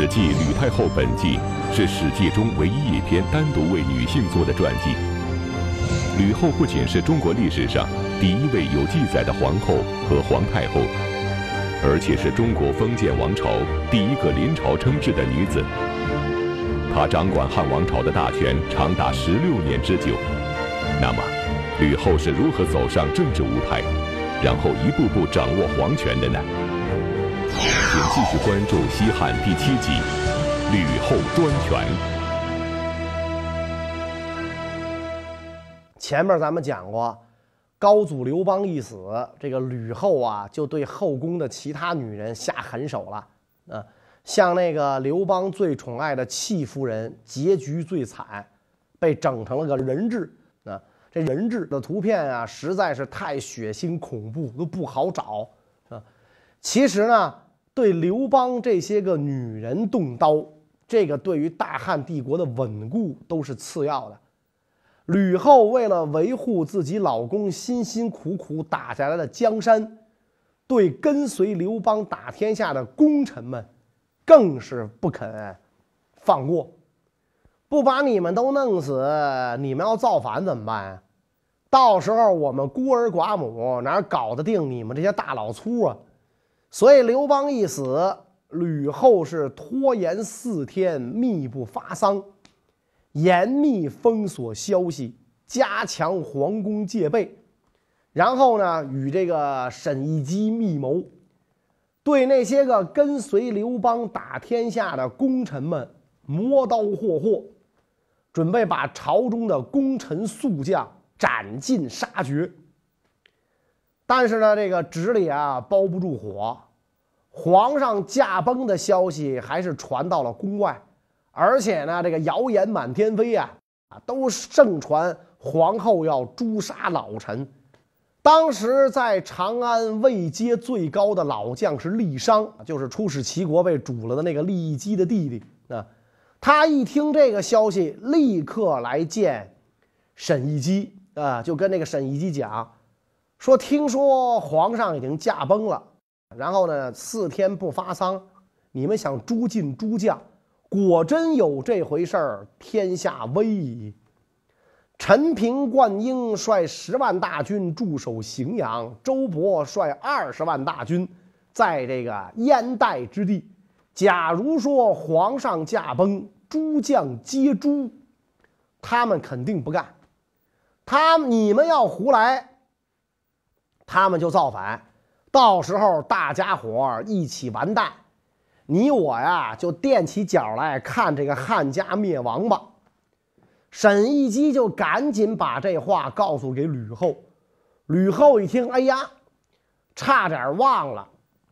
史记·吕太后本纪是史记中唯一一篇单独为女性做的传记。吕后不仅是中国历史上第一位有记载的皇后和皇太后，而且是中国封建王朝第一个临朝称制的女子。她掌管汉王朝的大权长达十六年之久。那么，吕后是如何走上政治舞台，然后一步步掌握皇权的呢？请继续关注《西汉》第七集《吕后专权》。前面咱们讲过，高祖刘邦一死，这个吕后啊就对后宫的其他女人下狠手了。啊，像那个刘邦最宠爱的戚夫人，结局最惨，被整成了个人质。啊，这人质的图片啊，实在是太血腥恐怖，都不好找。啊，其实呢。对刘邦这些个女人动刀，这个对于大汉帝国的稳固都是次要的。吕后为了维护自己老公辛辛苦苦打下来的江山，对跟随刘邦打天下的功臣们，更是不肯放过。不把你们都弄死，你们要造反怎么办？到时候我们孤儿寡母哪搞得定你们这些大老粗啊？所以刘邦一死，吕后是拖延四天，密不发丧，严密封锁消息，加强皇宫戒备，然后呢，与这个沈亦基密谋，对那些个跟随刘邦打天下的功臣们磨刀霍霍，准备把朝中的功臣宿将斩尽杀绝。但是呢，这个纸里啊包不住火，皇上驾崩的消息还是传到了宫外，而且呢，这个谣言满天飞呀，啊，都盛传皇后要诛杀老臣。当时在长安位阶最高的老将是郦商，就是出使齐国被煮了的那个郦基的弟弟啊。他一听这个消息，立刻来见沈亦基啊，就跟那个沈亦基讲。说听说皇上已经驾崩了，然后呢四天不发丧，你们想诛尽诸将，果真有这回事儿，天下危矣。陈平、灌婴率十万大军驻守荥阳，周勃率二十万大军在这个燕代之地。假如说皇上驾崩，诸将。皆诛，他们肯定不干。他你们要胡来。他们就造反，到时候大家伙一起完蛋，你我呀就垫起脚来看这个汉家灭亡吧。沈亦基就赶紧把这话告诉给吕后，吕后一听，哎呀，差点忘了，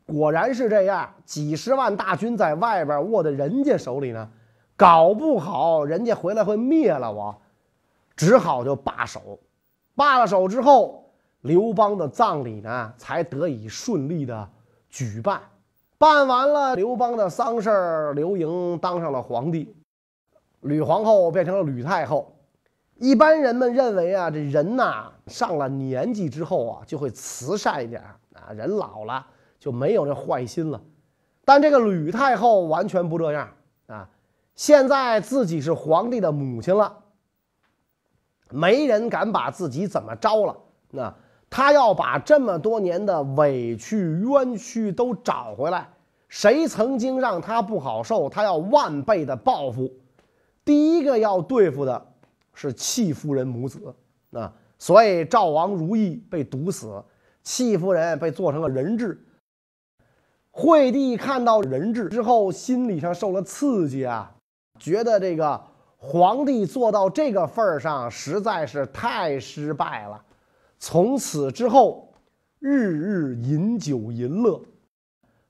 果然是这样，几十万大军在外边握在人家手里呢，搞不好人家回来会灭了我，只好就罢手，罢了手之后。刘邦的葬礼呢，才得以顺利的举办。办完了刘邦的丧事，刘盈当上了皇帝，吕皇后变成了吕太后。一般人们认为啊，这人呐上了年纪之后啊，就会慈善一点啊，人老了就没有这坏心了。但这个吕太后完全不这样啊！现在自己是皇帝的母亲了，没人敢把自己怎么着了。那。他要把这么多年的委屈冤屈都找回来，谁曾经让他不好受，他要万倍的报复。第一个要对付的是戚夫人母子啊，所以赵王如意被毒死，戚夫人被做成了人质。惠帝看到人质之后，心理上受了刺激啊，觉得这个皇帝做到这个份儿上实在是太失败了。从此之后，日日饮酒淫乐，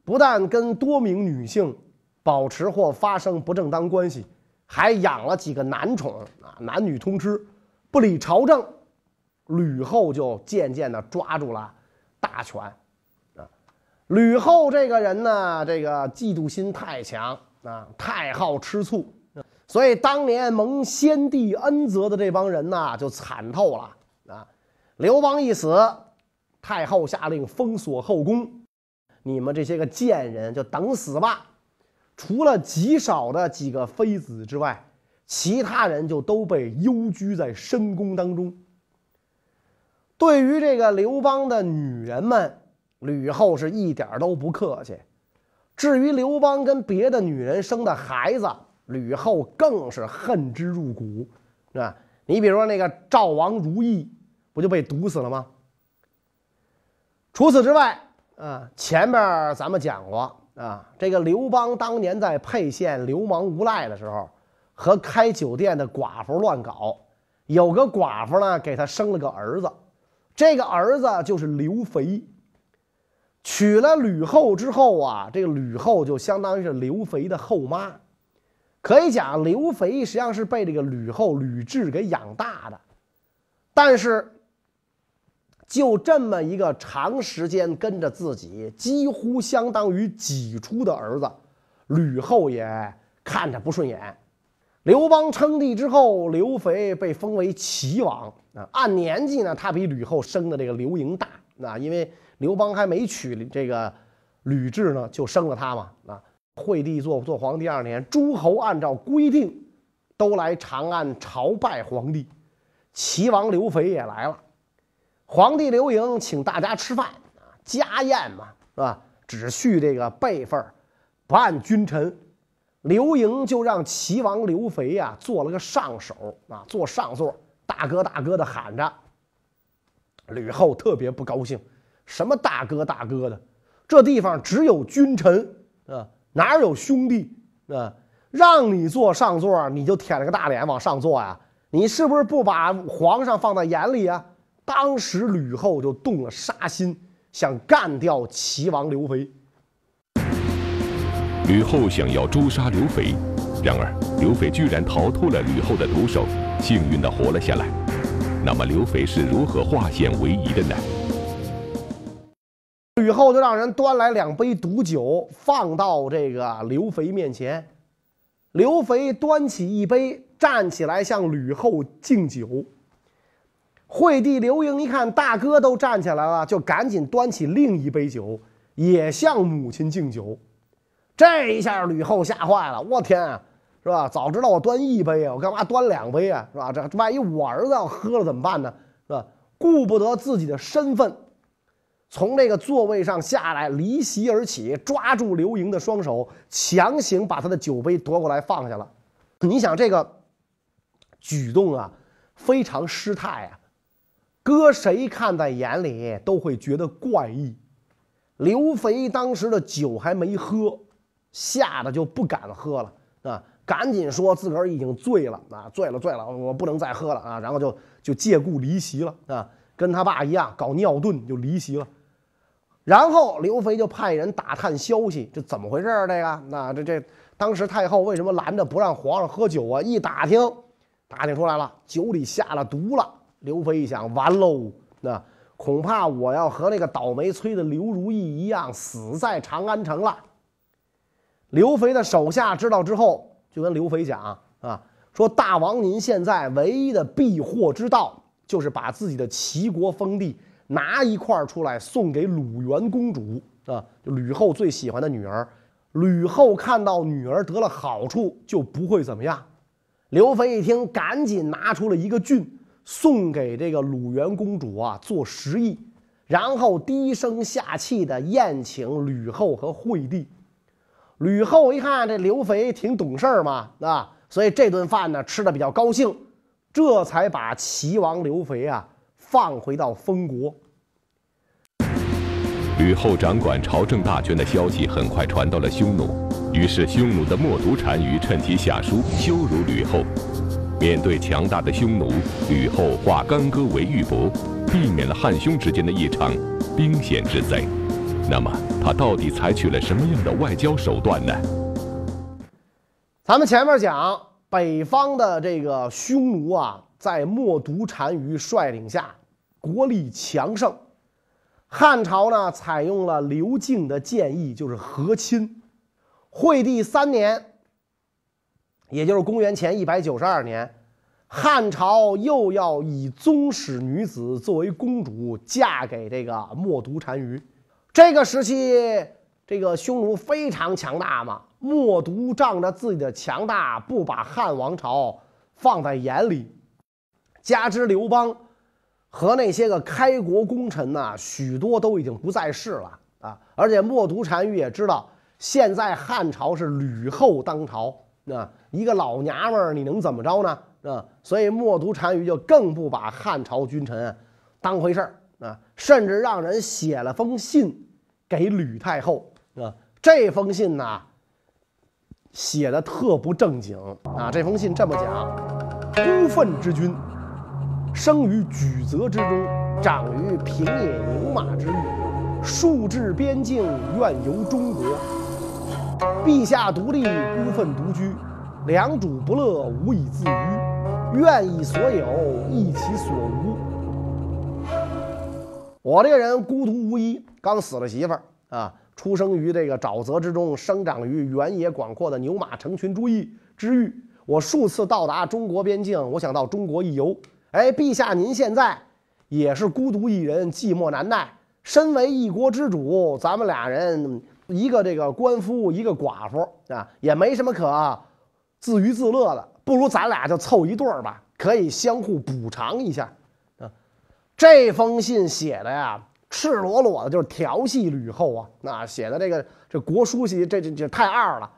不但跟多名女性保持或发生不正当关系，还养了几个男宠啊，男女通吃，不理朝政。吕后就渐渐的抓住了大权，啊，吕后这个人呢，这个嫉妒心太强啊，太好吃醋，所以当年蒙先帝恩泽的这帮人呐，就惨透了。刘邦一死，太后下令封锁后宫，你们这些个贱人就等死吧！除了极少的几个妃子之外，其他人就都被幽居在深宫当中。对于这个刘邦的女人们，吕后是一点都不客气。至于刘邦跟别的女人生的孩子，吕后更是恨之入骨，是吧？你比如说那个赵王如意，不就被毒死了吗？除此之外，啊，前面咱们讲过啊，这个刘邦当年在沛县流氓无赖的时候，和开酒店的寡妇乱搞，有个寡妇呢给他生了个儿子，这个儿子就是刘肥。娶了吕后之后啊，这个吕后就相当于是刘肥的后妈。可以讲，刘肥实际上是被这个吕后吕雉给养大的，但是就这么一个长时间跟着自己，几乎相当于己出的儿子，吕后也看着不顺眼。刘邦称帝之后，刘肥被封为齐王啊，按年纪呢，他比吕后生的这个刘盈大啊，因为刘邦还没娶这个吕雉呢，就生了他嘛啊。惠帝做做皇帝二年，诸侯按照规定都来长安朝拜皇帝，齐王刘肥也来了。皇帝刘盈请大家吃饭啊，家宴嘛，是吧？只叙这个辈分，不按君臣。刘盈就让齐王刘肥呀做了个上首啊，坐上座，大哥大哥的喊着。吕后特别不高兴，什么大哥大哥的，这地方只有君臣啊。哪有兄弟啊？让你坐上座，你就舔了个大脸往上坐呀？你是不是不把皇上放在眼里啊？当时吕后就动了杀心，想干掉齐王刘肥。吕后想要诛杀刘肥，然而刘肥居然逃脱了吕后的毒手，幸运的活了下来。那么刘肥是如何化险为夷的呢？吕后就让人端来两杯毒酒，放到这个刘肥面前。刘肥端起一杯，站起来向吕后敬酒。惠帝刘盈一看大哥都站起来了，就赶紧端起另一杯酒，也向母亲敬酒。这一下，吕后吓坏了，我天啊，是吧？早知道我端一杯啊，我干嘛端两杯啊？是吧？这万一我儿子要喝了怎么办呢？是吧？顾不得自己的身份。从这个座位上下来，离席而起，抓住刘盈的双手，强行把他的酒杯夺过来放下了。你想这个举动啊，非常失态啊，搁谁看在眼里都会觉得怪异。刘肥当时的酒还没喝，吓得就不敢喝了啊，赶紧说自个儿已经醉了啊，醉了醉了，我不能再喝了啊，然后就就借故离席了啊，跟他爸一样搞尿遁就离席了。然后刘肥就派人打探消息，这怎么回事儿？这个，那这这当时太后为什么拦着不让皇上喝酒啊？一打听，打听出来了，酒里下了毒了。刘肥一想，完喽，那恐怕我要和那个倒霉催的刘如意一样，死在长安城了。刘肥的手下知道之后，就跟刘肥讲啊，说大王您现在唯一的避祸之道，就是把自己的齐国封地。拿一块出来送给鲁元公主啊，吕后最喜欢的女儿。吕后看到女儿得了好处，就不会怎么样。刘肥一听，赶紧拿出了一个郡，送给这个鲁元公主啊，做食邑，然后低声下气的宴请吕后和惠帝。吕后一看这刘肥挺懂事儿嘛，啊，所以这顿饭呢吃的比较高兴，这才把齐王刘肥啊。放回到封国。吕后掌管朝政大权的消息很快传到了匈奴，于是匈奴的冒毒单于趁机下书羞辱吕后。面对强大的匈奴，吕后化干戈为玉帛，避免了汉匈之间的一场兵险之灾。那么，他到底采取了什么样的外交手段呢？咱们前面讲，北方的这个匈奴啊。在冒毒单于率领下，国力强盛。汉朝呢，采用了刘敬的建议，就是和亲。惠帝三年，也就是公元前一百九十二年，汉朝又要以宗室女子作为公主，嫁给这个冒毒单于。这个时期，这个匈奴非常强大嘛，默毒仗着自己的强大，不把汉王朝放在眼里，加之刘邦和那些个开国功臣呐，许多都已经不在世了啊，而且默毒单于也知道，现在汉朝是吕后当朝，啊，一个老娘们儿你能怎么着呢？啊，所以默读单于就更不把汉朝君臣当回事儿啊，甚至让人写了封信给吕太后。啊，这封信呢，写的特不正经啊！这封信这么讲：孤愤之君，生于举泽之中，长于平野牛马之域，数至边境，愿游中国。陛下独立，孤愤独居，良主不乐，无以自娱，愿以所有，益其所无。我这个人孤独无依，刚死了媳妇儿啊。出生于这个沼泽之中，生长于原野广阔的牛马成群之域之域。我数次到达中国边境，我想到中国一游。哎，陛下，您现在也是孤独一人，寂寞难耐。身为一国之主，咱们俩人，一个这个官夫，一个寡妇啊，也没什么可自娱自乐的。不如咱俩就凑一对儿吧，可以相互补偿一下啊。这封信写的呀。赤裸裸的就是调戏吕后啊！那写的这个这国书系这这这太二了，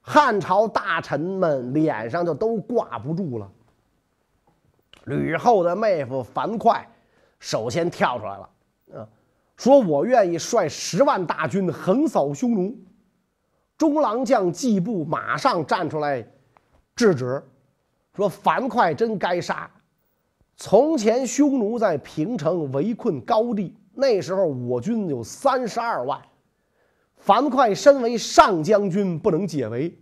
汉朝大臣们脸上就都挂不住了。吕后的妹夫樊哙首先跳出来了，嗯，说我愿意率十万大军横扫匈奴。中郎将季布马上站出来制止，说樊哙真该杀。从前匈奴在平城围困高地。那时候我军有三十二万，樊哙身为上将军不能解围。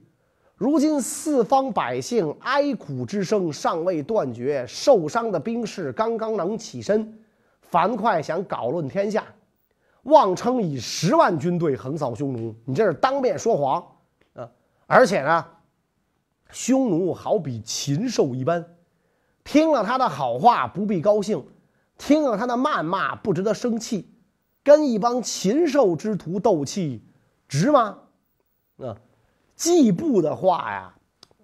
如今四方百姓哀苦之声尚未断绝，受伤的兵士刚刚能起身。樊哙想搞乱天下，妄称以十万军队横扫匈奴，你这是当面说谎啊！而且呢，匈奴好比禽兽一般，听了他的好话不必高兴。听了他的谩骂，不值得生气，跟一帮禽兽之徒斗气，值吗？啊，季布的话呀，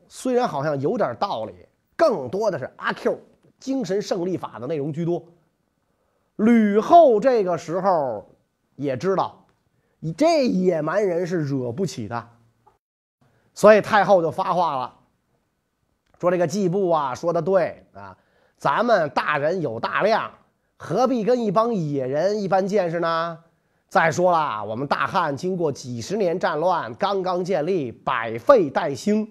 虽然好像有点道理，更多的是阿 Q 精神胜利法的内容居多。吕后这个时候也知道，你这野蛮人是惹不起的，所以太后就发话了，说这个季布啊说的对啊，咱们大人有大量。何必跟一帮野人一般见识呢？再说了，我们大汉经过几十年战乱，刚刚建立，百废待兴，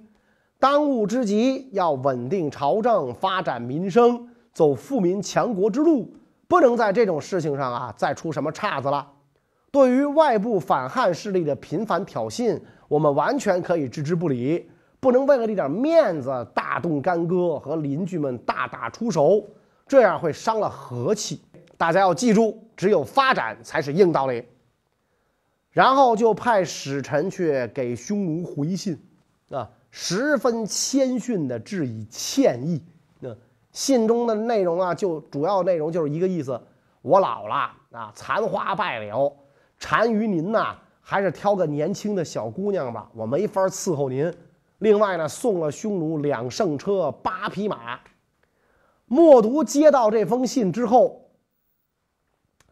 当务之急要稳定朝政，发展民生，走富民强国之路，不能在这种事情上啊再出什么岔子了。对于外部反汉势力的频繁挑衅，我们完全可以置之不理，不能为了这点面子大动干戈，和邻居们大打出手。这样会伤了和气，大家要记住，只有发展才是硬道理。然后就派使臣去给匈奴回信，啊，十分谦逊的致以歉意。那信中的内容啊，就主要内容就是一个意思：我老了啊，残花败柳，单于您呐，还是挑个年轻的小姑娘吧，我没法伺候您。另外呢，送了匈奴两乘车、八匹马。默读接到这封信之后，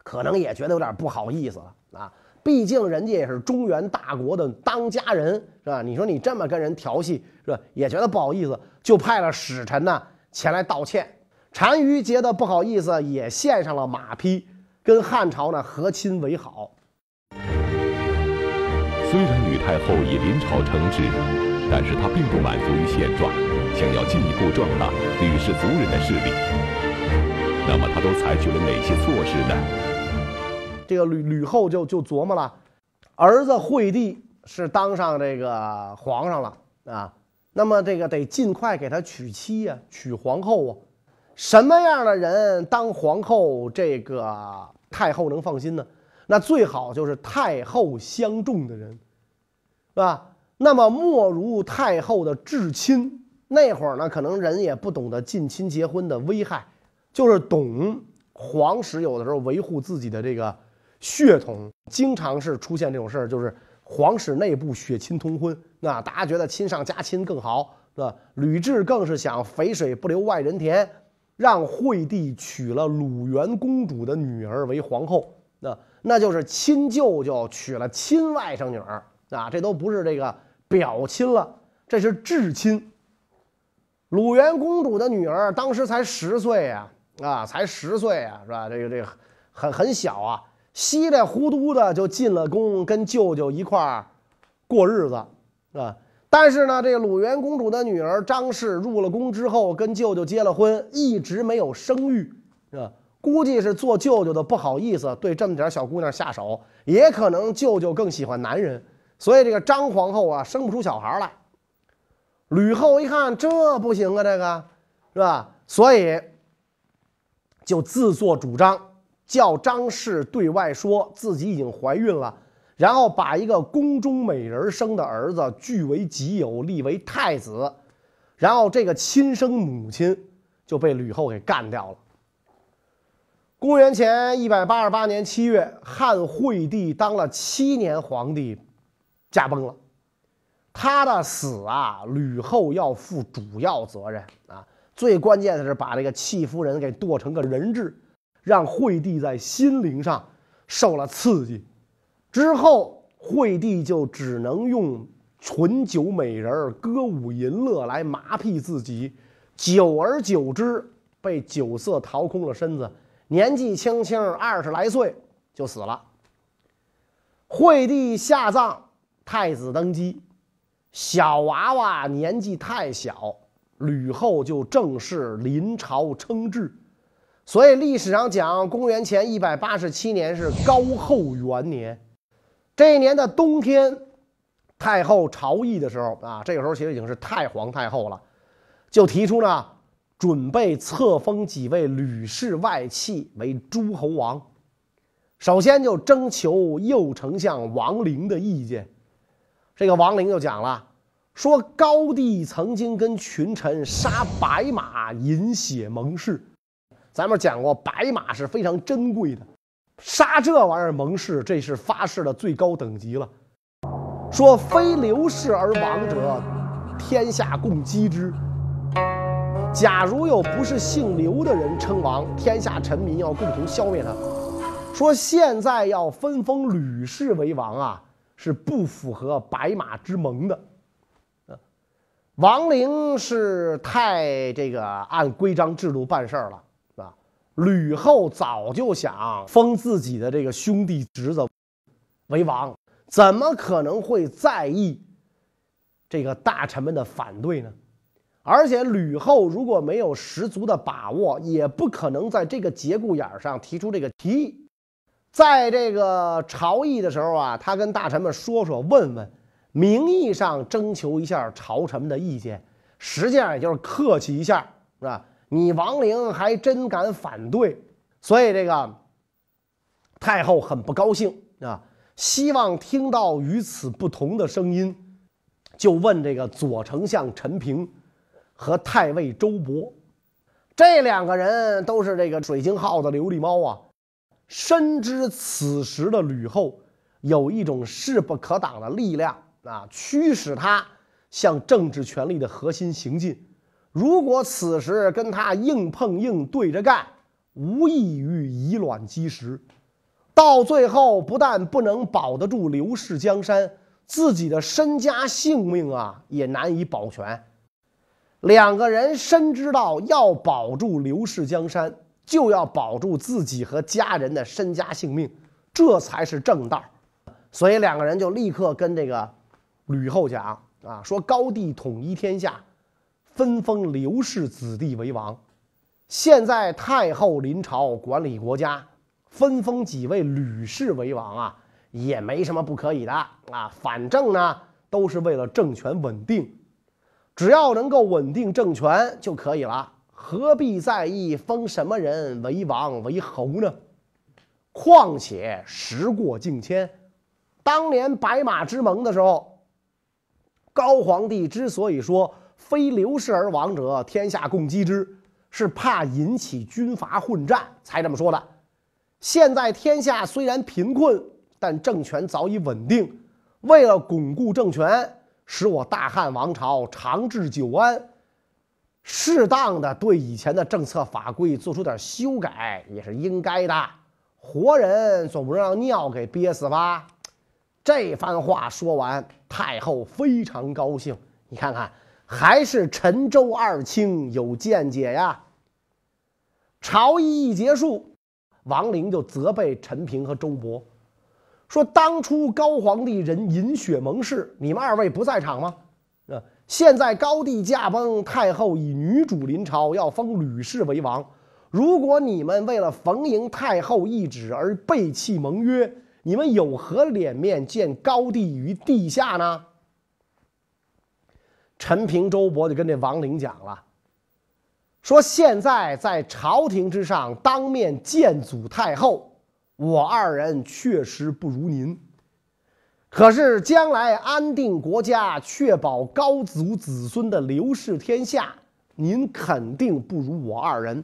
可能也觉得有点不好意思了啊！毕竟人家也是中原大国的当家人，是吧？你说你这么跟人调戏，是吧？也觉得不好意思，就派了使臣呢前来道歉。单于觉得不好意思，也献上了马匹，跟汉朝呢和亲为好。虽然吕太后已临朝称制，但是他并不满足于现状。想要进一步壮大吕氏族人的势力，那么他都采取了哪些措施呢？这个吕吕后就就琢磨了，儿子惠帝是当上这个皇上了啊，那么这个得尽快给他娶妻呀，娶皇后啊。什么样的人当皇后，这个太后能放心呢？那最好就是太后相中的人，是吧？那么莫如太后的至亲。那会儿呢，可能人也不懂得近亲结婚的危害，就是懂皇室有的时候维护自己的这个血统，经常是出现这种事儿，就是皇室内部血亲通婚，那大家觉得亲上加亲更好，是吧？吕雉更是想肥水不流外人田，让惠帝娶了鲁元公主的女儿为皇后，那那就是亲舅舅娶了亲外甥女儿啊，这都不是这个表亲了，这是至亲。鲁元公主的女儿当时才十岁呀，啊，才十岁啊，是吧？这个这个很很小啊。稀里糊涂的就进了宫，跟舅舅一块儿过日子，啊！但是呢，这个鲁元公主的女儿张氏入了宫之后，跟舅舅结了婚，一直没有生育，是吧？估计是做舅舅的不好意思对这么点小姑娘下手，也可能舅舅更喜欢男人，所以这个张皇后啊生不出小孩来。吕后一看这不行啊，这个是吧？所以就自作主张。叫张氏对外说自己已经怀孕了，然后把一个宫中美人生的儿子据为己有，立为太子，然后这个亲生母亲就被吕后给干掉了。公元前一百八十八年七月，汉惠帝当了七年皇帝，驾崩了。他的死啊，吕后要负主要责任啊。最关键的是把这个戚夫人给剁成个人质。让惠帝在心灵上受了刺激，之后惠帝就只能用醇酒美人、歌舞淫乐来麻痹自己，久而久之被酒色掏空了身子，年纪轻轻二十来岁就死了。惠帝下葬，太子登基，小娃娃年纪太小，吕后就正式临朝称制。所以历史上讲，公元前一百八十七年是高后元年，这一年的冬天，太后朝议的时候啊，这个时候其实已经是太皇太后了，就提出呢，准备册封几位吕氏外戚为诸侯王。首先就征求右丞相王陵的意见，这个王陵就讲了，说高帝曾经跟群臣杀白马，饮血盟誓。咱们讲过，白马是非常珍贵的，杀这玩意儿盟誓，这是发誓的最高等级了。说非刘氏而亡者，天下共击之。假如有不是姓刘的人称王，天下臣民要共同消灭他。说现在要分封吕氏为王啊，是不符合白马之盟的。王陵是太这个按规章制度办事儿了。吕后早就想封自己的这个兄弟侄子为王，怎么可能会在意这个大臣们的反对呢？而且吕后如果没有十足的把握，也不可能在这个节骨眼上提出这个提议。在这个朝议的时候啊，他跟大臣们说说问问，名义上征求一下朝臣们的意见，实际上也就是客气一下，是吧？你王陵还真敢反对，所以这个太后很不高兴啊，希望听到与此不同的声音，就问这个左丞相陈平和太尉周勃，这两个人都是这个水晶号的琉璃猫啊，深知此时的吕后有一种势不可挡的力量啊，驱使他向政治权力的核心行进。如果此时跟他硬碰硬对着干，无异于以卵击石，到最后不但不能保得住刘氏江山，自己的身家性命啊也难以保全。两个人深知道要保住刘氏江山，就要保住自己和家人的身家性命，这才是正道。所以两个人就立刻跟这个吕后讲啊，说高帝统一天下。分封刘氏子弟为王，现在太后临朝管理国家，分封几位吕氏为王啊，也没什么不可以的啊。反正呢，都是为了政权稳定，只要能够稳定政权就可以了，何必在意封什么人为王为侯呢？况且时过境迁，当年白马之盟的时候，高皇帝之所以说。非刘氏而亡者，天下共击之，是怕引起军阀混战才这么说的。现在天下虽然贫困，但政权早已稳定，为了巩固政权，使我大汉王朝长治久安，适当的对以前的政策法规做出点修改也是应该的。活人总不能让尿给憋死吧？这番话说完，太后非常高兴。你看看，还是陈周二卿有见解呀。朝议一结束，王陵就责备陈平和周勃。说当初高皇帝人饮血盟誓，你们二位不在场吗？现在高帝驾崩，太后以女主临朝，要封吕氏为王。如果你们为了逢迎太后懿旨而背弃盟约，你们有何脸面见高帝于地下呢？陈平、周勃就跟这王陵讲了，说现在在朝廷之上当面见祖太后。我二人确实不如您，可是将来安定国家、确保高祖子孙的刘氏天下，您肯定不如我二人。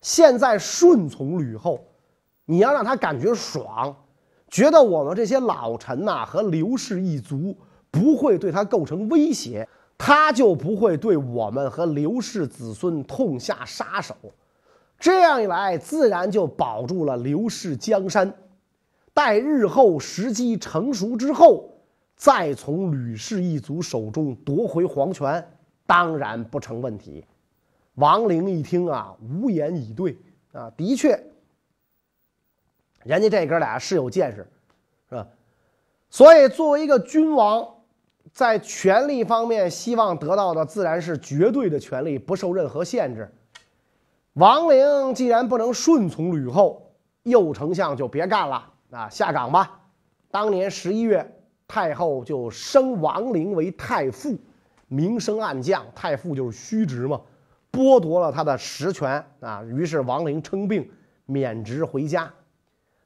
现在顺从吕后，你要让他感觉爽，觉得我们这些老臣呐和刘氏一族不会对他构成威胁，他就不会对我们和刘氏子孙痛下杀手。这样一来，自然就保住了刘氏江山。待日后时机成熟之后，再从吕氏一族手中夺回皇权，当然不成问题。王陵一听啊，无言以对啊，的确，人家这哥俩是有见识，是吧？所以，作为一个君王，在权力方面，希望得到的自然是绝对的权利，不受任何限制。王陵既然不能顺从吕后，右丞相就别干了啊，下岗吧。当年十一月，太后就升王陵为太傅，明升暗降，太傅就是虚职嘛，剥夺了他的实权啊。于是王陵称病，免职回家。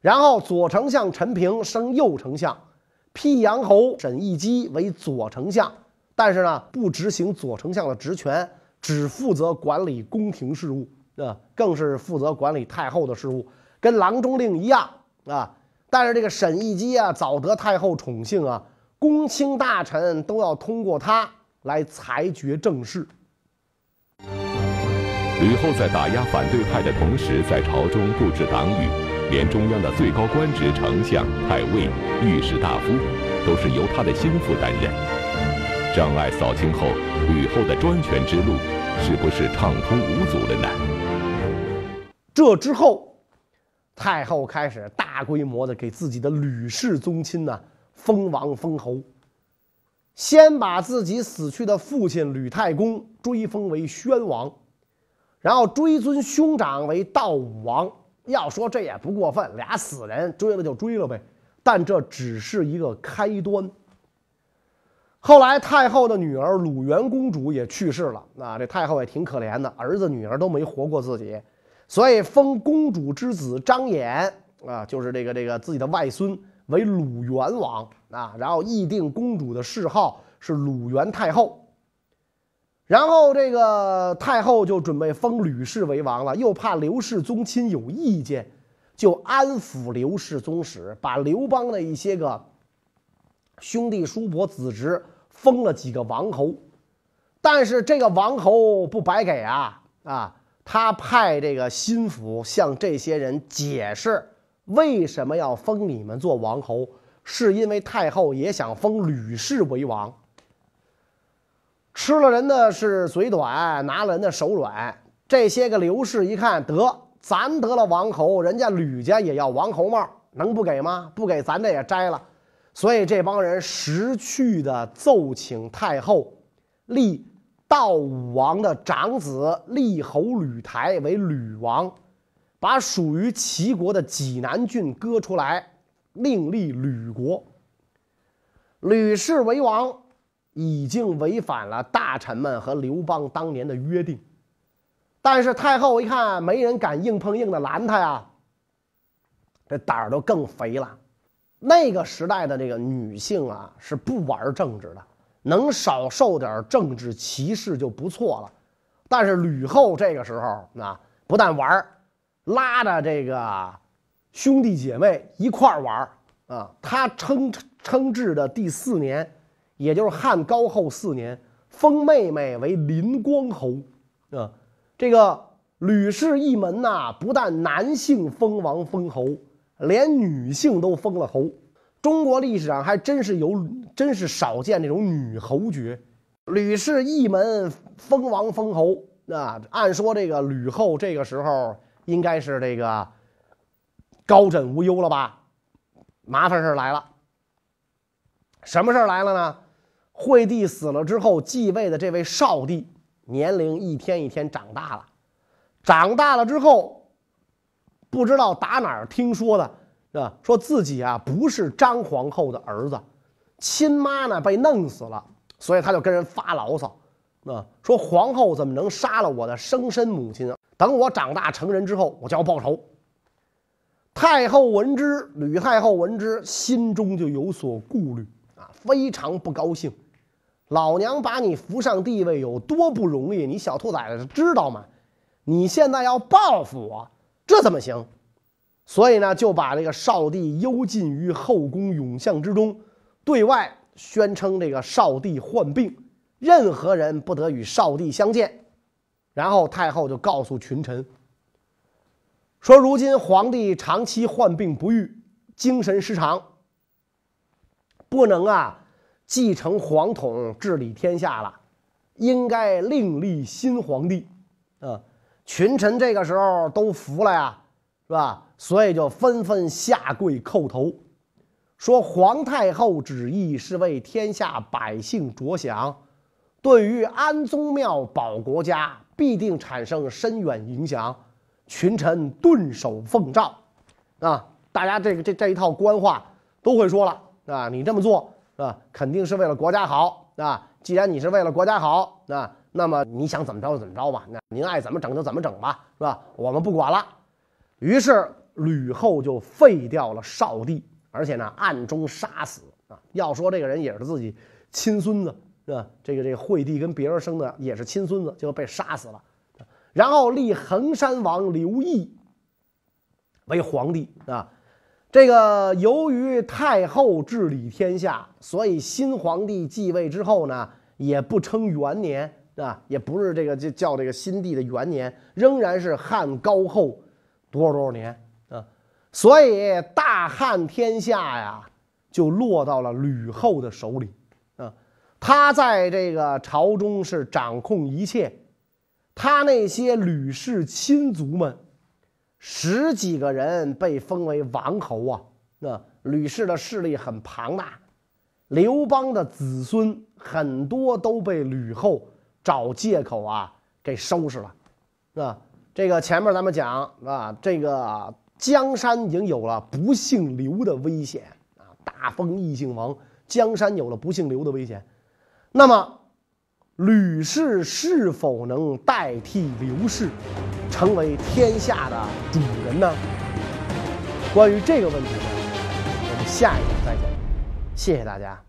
然后左丞相陈平升右丞相，辟阳侯沈亦基为左丞相，但是呢，不执行左丞相的职权，只负责管理宫廷事务。啊，更是负责管理太后的事务，跟郎中令一样啊。但是这个沈亦基啊，早得太后宠幸啊，公卿大臣都要通过他来裁决政事。吕后在打压反对派的同时，在朝中布置党羽，连中央的最高官职丞相、太尉、御史大夫，都是由他的心腹担任。障碍扫清后，吕后的专权之路是不是畅通无阻了呢？这之后，太后开始大规模的给自己的吕氏宗亲呢封王封侯。先把自己死去的父亲吕太公追封为宣王，然后追尊兄长为道武王。要说这也不过分，俩死人追了就追了呗。但这只是一个开端。后来太后的女儿鲁元公主也去世了，那这太后也挺可怜的，儿子女儿都没活过自己。所以封公主之子张衍啊，就是这个这个自己的外孙为鲁元王啊，然后议定公主的谥号是鲁元太后。然后这个太后就准备封吕氏为王了，又怕刘氏宗亲有意见，就安抚刘氏宗室，把刘邦的一些个兄弟叔伯子侄封了几个王侯。但是这个王侯不白给啊啊！他派这个心腹向这些人解释，为什么要封你们做王侯？是因为太后也想封吕氏为王。吃了人的是嘴短，拿了人的手软。这些个刘氏一看，得咱得了王侯，人家吕家也要王侯帽，能不给吗？不给，咱这也摘了。所以这帮人识趣的奏请太后立。道武王的长子立侯吕台为吕王，把属于齐国的济南郡割出来，另立吕国。吕氏为王，已经违反了大臣们和刘邦当年的约定。但是太后一看，没人敢硬碰硬的拦他呀，这胆儿都更肥了。那个时代的这个女性啊，是不玩政治的。能少受点政治歧视就不错了，但是吕后这个时候啊，不但玩拉着这个兄弟姐妹一块玩啊，她称称制的第四年，也就是汉高后四年，封妹妹为临光侯。啊，这个吕氏一门呐，不但男性封王封侯，连女性都封了侯。中国历史上还真是有，真是少见这种女侯爵。吕氏一门封王封侯，啊，按说这个吕后这个时候应该是这个高枕无忧了吧？麻烦事来了，什么事来了呢？惠帝死了之后，继位的这位少帝年龄一天一天长大了，长大了之后，不知道打哪儿听说的。是吧，说自己啊不是张皇后的儿子，亲妈呢被弄死了，所以他就跟人发牢骚，啊，说皇后怎么能杀了我的生身母亲啊？等我长大成人之后，我就要报仇。太后闻之，吕太后闻之，心中就有所顾虑啊，非常不高兴。老娘把你扶上帝位有多不容易，你小兔崽子知道吗？你现在要报复我，这怎么行？所以呢，就把这个少帝幽禁于后宫永巷之中，对外宣称这个少帝患病，任何人不得与少帝相见。然后太后就告诉群臣说：“如今皇帝长期患病不愈，精神失常，不能啊继承皇统治理天下了，应该另立新皇帝。”啊，群臣这个时候都服了呀，是吧？所以就纷纷下跪叩头，说皇太后旨意是为天下百姓着想，对于安宗庙保国家必定产生深远影响。群臣顿首奉诏，啊，大家这个这这一套官话都会说了啊，你这么做啊，肯定是为了国家好啊。既然你是为了国家好啊，那么你想怎么着就怎么着吧，那您爱怎么整就怎么整吧，是吧？我们不管了。于是。吕后就废掉了少帝，而且呢暗中杀死啊。要说这个人也是自己亲孙子，是吧？这个这个惠帝跟别人生的也是亲孙子，就被杀死了。然后立衡山王刘毅为皇帝啊。这个由于太后治理天下，所以新皇帝继位之后呢，也不称元年啊，也不是这个就叫这个新帝的元年，仍然是汉高后多少多少年。所以大汉天下呀，就落到了吕后的手里啊。他在这个朝中是掌控一切，他那些吕氏亲族们，十几个人被封为王侯啊。那吕氏的势力很庞大，刘邦的子孙很多都被吕后找借口啊给收拾了，啊。这个前面咱们讲啊，这个。江山已经有了不姓刘的危险啊！大封异姓王，江山有了不姓刘的危险。那么，吕氏是否能代替刘氏，成为天下的主人呢？关于这个问题呢，我们下一集再讲。谢谢大家。